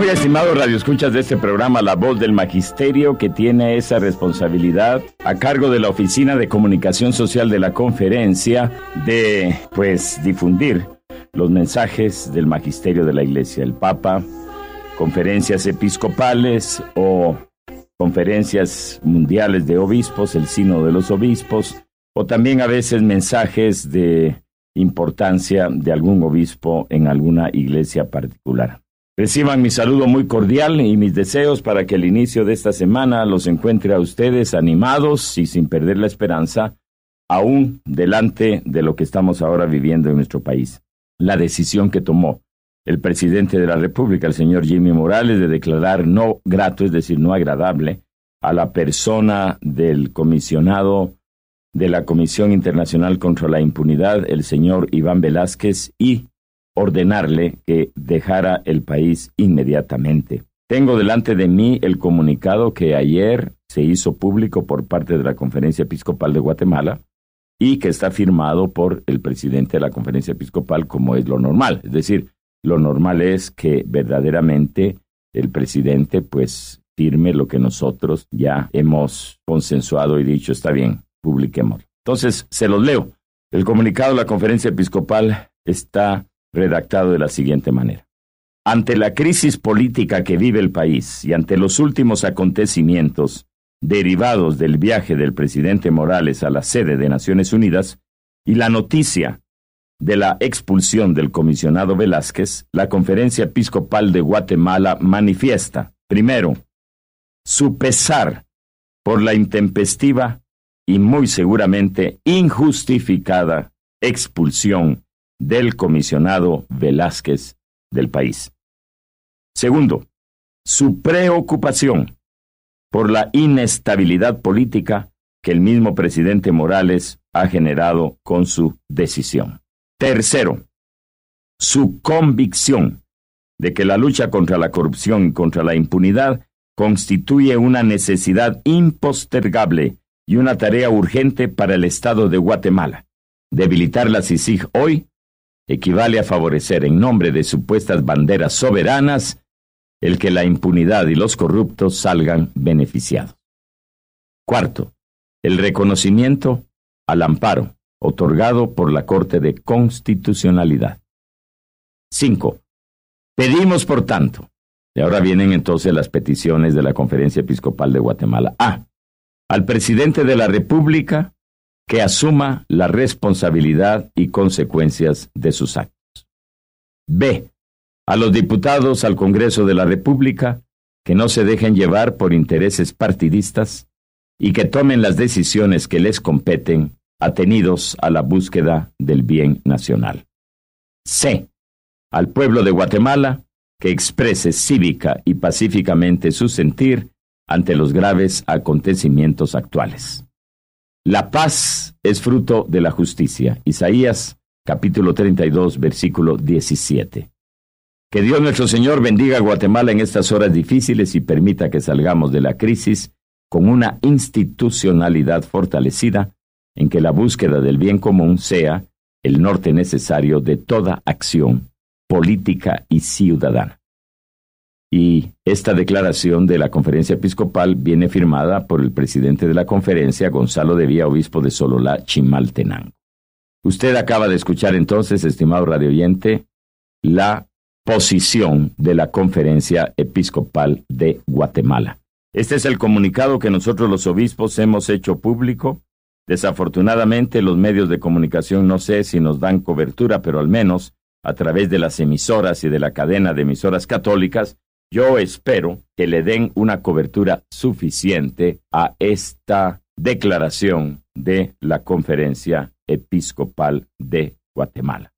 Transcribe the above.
Muy estimado Radio Escuchas de este programa La Voz del Magisterio que tiene esa responsabilidad a cargo de la Oficina de Comunicación Social de la Conferencia de pues difundir los mensajes del Magisterio de la Iglesia, el Papa, conferencias episcopales o conferencias mundiales de obispos, el Sino de los Obispos, o también a veces mensajes de importancia de algún obispo en alguna iglesia particular. Reciban mi saludo muy cordial y mis deseos para que el inicio de esta semana los encuentre a ustedes animados y sin perder la esperanza, aún delante de lo que estamos ahora viviendo en nuestro país. La decisión que tomó el presidente de la República, el señor Jimmy Morales, de declarar no grato, es decir, no agradable, a la persona del comisionado de la Comisión Internacional contra la Impunidad, el señor Iván Velázquez, y ordenarle que dejara el país inmediatamente. Tengo delante de mí el comunicado que ayer se hizo público por parte de la Conferencia Episcopal de Guatemala y que está firmado por el presidente de la Conferencia Episcopal como es lo normal. Es decir, lo normal es que verdaderamente el presidente pues firme lo que nosotros ya hemos consensuado y dicho está bien, publiquemos. Entonces, se los leo. El comunicado de la Conferencia Episcopal está redactado de la siguiente manera. Ante la crisis política que vive el país y ante los últimos acontecimientos derivados del viaje del presidente Morales a la sede de Naciones Unidas y la noticia de la expulsión del comisionado Velázquez, la Conferencia Episcopal de Guatemala manifiesta, primero, su pesar por la intempestiva y muy seguramente injustificada expulsión del comisionado Velázquez del país. Segundo, su preocupación por la inestabilidad política que el mismo presidente Morales ha generado con su decisión. Tercero, su convicción de que la lucha contra la corrupción y contra la impunidad constituye una necesidad impostergable y una tarea urgente para el Estado de Guatemala. Debilitar la CICIG hoy equivale a favorecer en nombre de supuestas banderas soberanas el que la impunidad y los corruptos salgan beneficiados. Cuarto, el reconocimiento al amparo otorgado por la Corte de Constitucionalidad. Cinco, pedimos, por tanto, y ahora vienen entonces las peticiones de la Conferencia Episcopal de Guatemala. A. Al presidente de la República que asuma la responsabilidad y consecuencias de sus actos. B. A los diputados al Congreso de la República que no se dejen llevar por intereses partidistas y que tomen las decisiones que les competen atenidos a la búsqueda del bien nacional. C. Al pueblo de Guatemala que exprese cívica y pacíficamente su sentir ante los graves acontecimientos actuales. La paz es fruto de la justicia. Isaías capítulo 32 versículo 17. Que Dios nuestro Señor bendiga a Guatemala en estas horas difíciles y permita que salgamos de la crisis con una institucionalidad fortalecida en que la búsqueda del bien común sea el norte necesario de toda acción política y ciudadana. Y esta declaración de la conferencia episcopal viene firmada por el presidente de la conferencia, Gonzalo de Vía, obispo de Sololá, Chimaltenango. Usted acaba de escuchar entonces, estimado radioyente, la posición de la conferencia episcopal de Guatemala. Este es el comunicado que nosotros los obispos hemos hecho público. Desafortunadamente los medios de comunicación no sé si nos dan cobertura, pero al menos a través de las emisoras y de la cadena de emisoras católicas yo espero que le den una cobertura suficiente a esta declaración de la Conferencia Episcopal de Guatemala.